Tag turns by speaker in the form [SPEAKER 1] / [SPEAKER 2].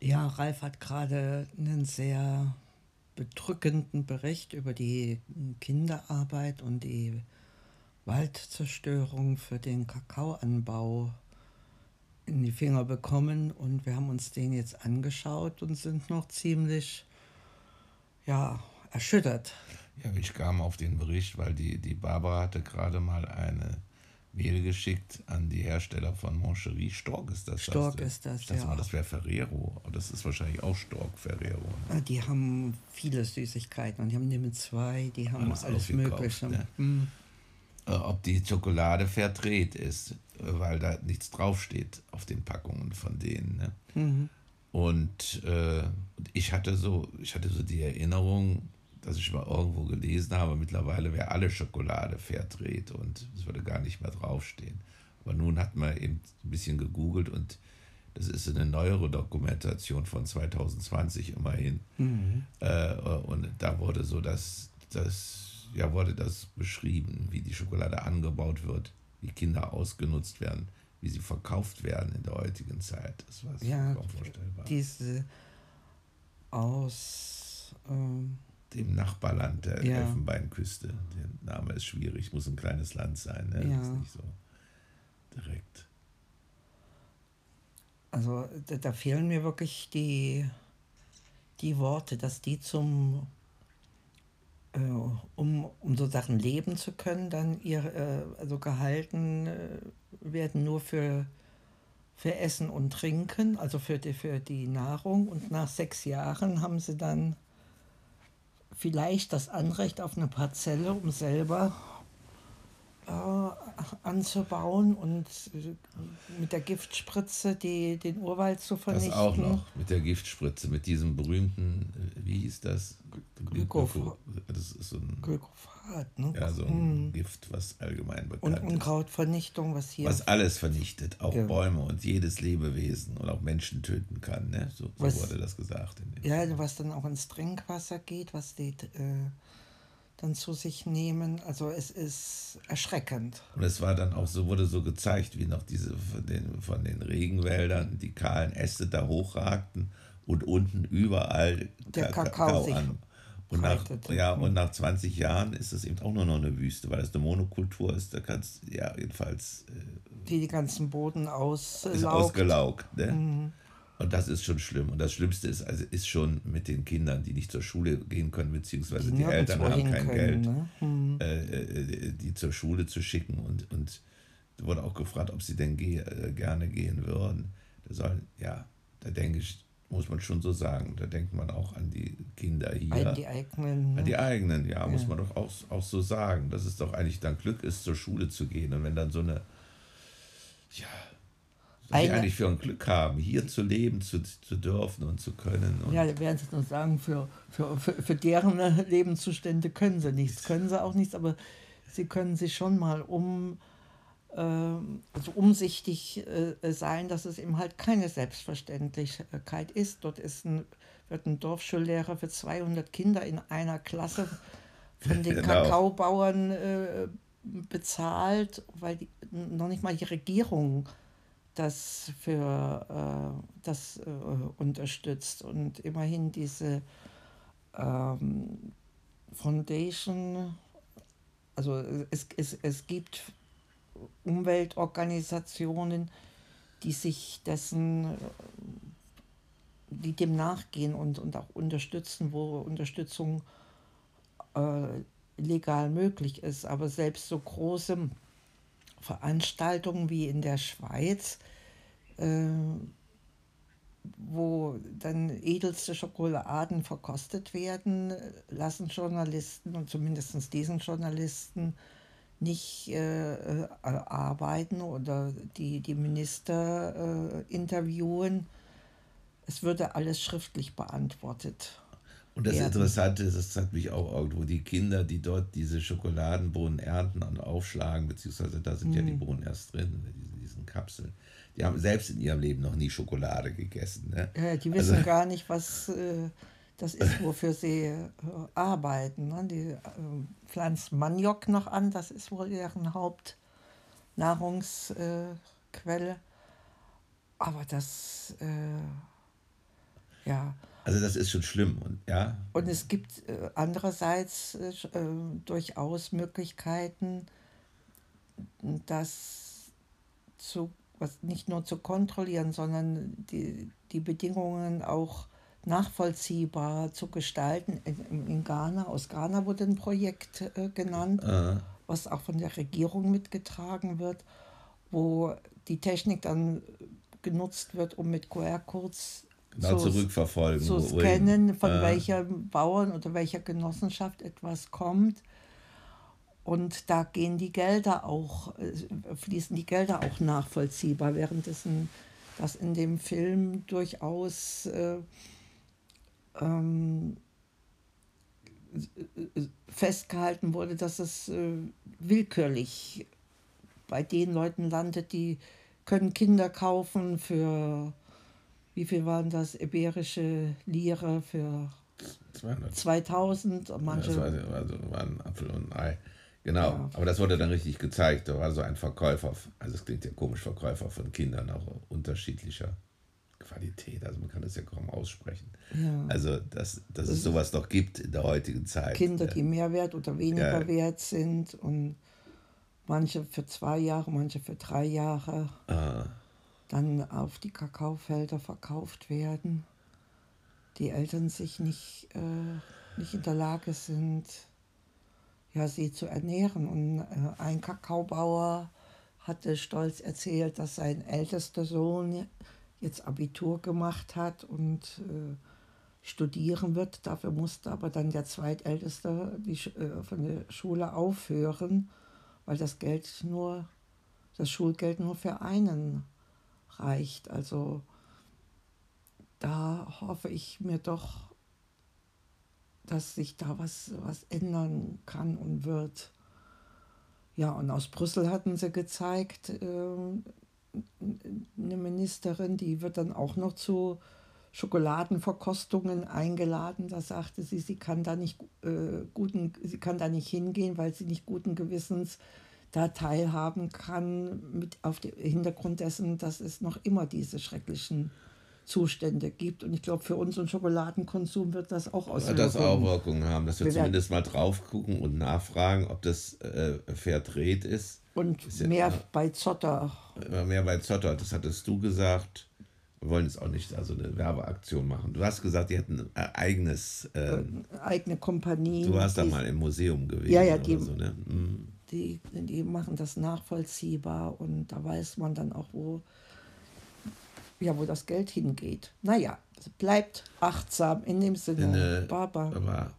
[SPEAKER 1] Ja, Ralf hat gerade einen sehr bedrückenden Bericht über die Kinderarbeit und die Waldzerstörung für den Kakaoanbau in die Finger bekommen und wir haben uns den jetzt angeschaut und sind noch ziemlich ja, erschüttert.
[SPEAKER 2] Ja, ich kam auf den Bericht, weil die, die Barbara hatte gerade mal eine Mail geschickt an die Hersteller von Moncherie. Stork ist das.
[SPEAKER 1] Stork ist das,
[SPEAKER 2] ich dachte ja. Mal, das wäre Ferrero. Das ist wahrscheinlich auch Stork Ferrero.
[SPEAKER 1] Ne? Die haben viele Süßigkeiten und die haben Limit 2, die haben alles, alles Mögliche. Ne?
[SPEAKER 2] Mhm. Ob die Schokolade verdreht ist, weil da nichts draufsteht auf den Packungen von denen. Ne? Mhm. Und äh, ich hatte so, ich hatte so die Erinnerung, dass ich mal irgendwo gelesen habe, mittlerweile wäre alle Schokolade verdreht und es würde gar nicht mehr draufstehen. Aber nun hat man eben ein bisschen gegoogelt und das ist eine neuere Dokumentation von 2020 immerhin. Mhm. Äh, und da wurde so das, das, ja, wurde das beschrieben, wie die Schokolade angebaut wird, wie Kinder ausgenutzt werden, wie sie verkauft werden in der heutigen Zeit. Das war
[SPEAKER 1] ja, kaum vorstellbar. Diese aus ähm
[SPEAKER 2] dem Nachbarland der ja. Elfenbeinküste. Der Name ist schwierig, muss ein kleines Land sein. Ne? Ja. Das ist nicht so direkt.
[SPEAKER 1] Also da, da, fehlen mir wirklich die, die Worte, dass die zum, äh, um, um so Sachen leben zu können, dann ihr, äh, also gehalten äh, werden nur für, für Essen und Trinken, also für die, für die Nahrung. Und nach sechs Jahren haben sie dann vielleicht das Anrecht auf eine Parzelle, um selber äh, anzubauen und äh, mit der Giftspritze die, den Urwald zu vernichten.
[SPEAKER 2] Das auch noch, mit der Giftspritze, mit diesem berühmten, äh, wie hieß das? Glyphosphat. Das ist so ein Glyphosphat, ne? Ja, so ein mhm. Gift, was allgemein bekannt
[SPEAKER 1] und, ist. Unkrautvernichtung, was hier.
[SPEAKER 2] Was alles vernichtet, auch ja. Bäume und jedes Lebewesen und auch Menschen töten kann, ne? So, so was, wurde das gesagt.
[SPEAKER 1] ja, was dann auch ins Trinkwasser geht, was die. Äh, dann zu sich nehmen. Also es ist erschreckend.
[SPEAKER 2] Und es war dann auch so, wurde so gezeigt, wie noch diese von den, von den Regenwäldern die kahlen Äste da hochragten und unten überall der Kakao, Kakao an. Und nach, ja, und nach 20 Jahren ist es eben auch nur noch eine Wüste, weil es eine Monokultur ist. Da kannst ja jedenfalls.
[SPEAKER 1] Äh, die die ganzen Boden auslaugt.
[SPEAKER 2] Ist ausgelaugt. Ne? Mhm. Und das ist schon schlimm. Und das Schlimmste ist, also ist schon mit den Kindern, die nicht zur Schule gehen können, beziehungsweise die, die Eltern haben kein können, Geld, ne? hm. äh, die zur Schule zu schicken. Und, und wurde auch gefragt, ob sie denn geh, äh, gerne gehen würden. Da soll, ja, da denke ich, muss man schon so sagen. Da denkt man auch an die Kinder hier. An die eigenen. Ne? An die eigenen, ja, ja, muss man doch auch, auch so sagen. Dass es doch eigentlich dann Glück ist, zur Schule zu gehen. Und wenn dann so eine, ja, was sie eigentlich für ein Glück haben, hier zu leben, zu, zu dürfen und zu können. Und
[SPEAKER 1] ja, werden Sie nur sagen, für, für, für, für deren Lebenszustände können sie nichts, können sie auch nichts, aber sie können sich schon mal um, äh, also umsichtig äh, sein, dass es eben halt keine Selbstverständlichkeit ist. Dort ist ein, wird ein Dorfschullehrer für 200 Kinder in einer Klasse von den genau. Kakaobauern äh, bezahlt, weil die, noch nicht mal die Regierung das für äh, das äh, unterstützt und immerhin diese ähm, Foundation, also es, es, es gibt Umweltorganisationen, die sich dessen, die dem nachgehen und, und auch unterstützen, wo Unterstützung äh, legal möglich ist. Aber selbst so große Veranstaltungen wie in der Schweiz, äh, wo dann edelste Schokoladen verkostet werden, lassen Journalisten und zumindest diesen Journalisten nicht äh, äh, arbeiten oder die, die Minister äh, interviewen. Es würde alles schriftlich beantwortet.
[SPEAKER 2] Und das werden. Interessante ist, das hat mich auch irgendwo, die Kinder, die dort diese Schokoladenbohnen ernten und aufschlagen, beziehungsweise da sind mhm. ja die mhm. Bohnen erst drin, in diesen Kapseln, die haben selbst in ihrem Leben noch nie Schokolade gegessen. Ne?
[SPEAKER 1] Ja, die wissen also, gar nicht, was äh, das ist, wofür sie äh, arbeiten. Ne? Die äh, pflanzen Maniok noch an, das ist wohl deren Hauptnahrungsquelle. Aber das äh, Ja.
[SPEAKER 2] Also das ist schon schlimm und ja.
[SPEAKER 1] Und es gibt äh, andererseits äh, äh, durchaus Möglichkeiten, das zu, was nicht nur zu kontrollieren, sondern die, die Bedingungen auch nachvollziehbar zu gestalten. In, in Ghana, aus Ghana wurde ein Projekt äh, genannt, äh. was auch von der Regierung mitgetragen wird, wo die Technik dann genutzt wird, um mit QR-Codes
[SPEAKER 2] genau, zu, zurückverfolgen.
[SPEAKER 1] Zu scannen, von äh. welchem Bauern oder welcher Genossenschaft etwas kommt. Und da gehen die Gelder auch, äh, fließen die Gelder auch nachvollziehbar, währenddessen das in dem Film durchaus äh, ähm, festgehalten wurde, dass es äh, willkürlich bei den Leuten landet, die können Kinder kaufen für, wie viel waren das, iberische Lire für 200. 2000. Manche,
[SPEAKER 2] ja, das war, also war ein Apfel und ein Ei. Genau, ja. aber das wurde dann richtig gezeigt. Da war so ein Verkäufer, also es klingt ja komisch, Verkäufer von Kindern auch unterschiedlicher Qualität. Also man kann das ja kaum aussprechen. Ja. Also, dass, dass das es sowas noch gibt in der heutigen Zeit.
[SPEAKER 1] Kinder, die mehr wert oder weniger ja. wert sind und manche für zwei Jahre, manche für drei Jahre ah. dann auf die Kakaofelder verkauft werden. Die Eltern sich nicht, äh, nicht in der Lage sind, ja, sie zu ernähren. Und äh, ein Kakaobauer hatte stolz erzählt, dass sein ältester Sohn jetzt Abitur gemacht hat und äh, studieren wird. Dafür musste aber dann der Zweitälteste die, äh, von der Schule aufhören, weil das Geld nur, das Schulgeld nur für einen reicht. Also da hoffe ich mir doch, dass sich da was, was ändern kann und wird. Ja, und aus Brüssel hatten sie gezeigt, äh, eine Ministerin, die wird dann auch noch zu Schokoladenverkostungen eingeladen. Da sagte sie, sie kann da nicht äh, guten, sie kann da nicht hingehen, weil sie nicht guten Gewissens da teilhaben kann, mit auf dem Hintergrund dessen, dass es noch immer diese schrecklichen Zustände gibt. Und ich glaube, für unseren Schokoladenkonsum wird das auch
[SPEAKER 2] Auswirkungen das auch Wirkungen haben, dass wir, wir zumindest mal drauf gucken und nachfragen, ob das äh, trade ist.
[SPEAKER 1] Und
[SPEAKER 2] ist
[SPEAKER 1] mehr ja, bei Zotter.
[SPEAKER 2] Mehr bei Zotter, das hattest du gesagt. Wir wollen jetzt auch nicht also eine Werbeaktion machen. Du hast gesagt, die hätten ein eigenes. Äh,
[SPEAKER 1] eigene Kompanie.
[SPEAKER 2] Du warst da mal im Museum gewesen. Ja, ja, die, so, ne?
[SPEAKER 1] mhm. die, die machen das nachvollziehbar und da weiß man dann auch, wo ja, wo das Geld hingeht. Naja, bleibt achtsam in dem Sinne.
[SPEAKER 2] In, Baba. Aber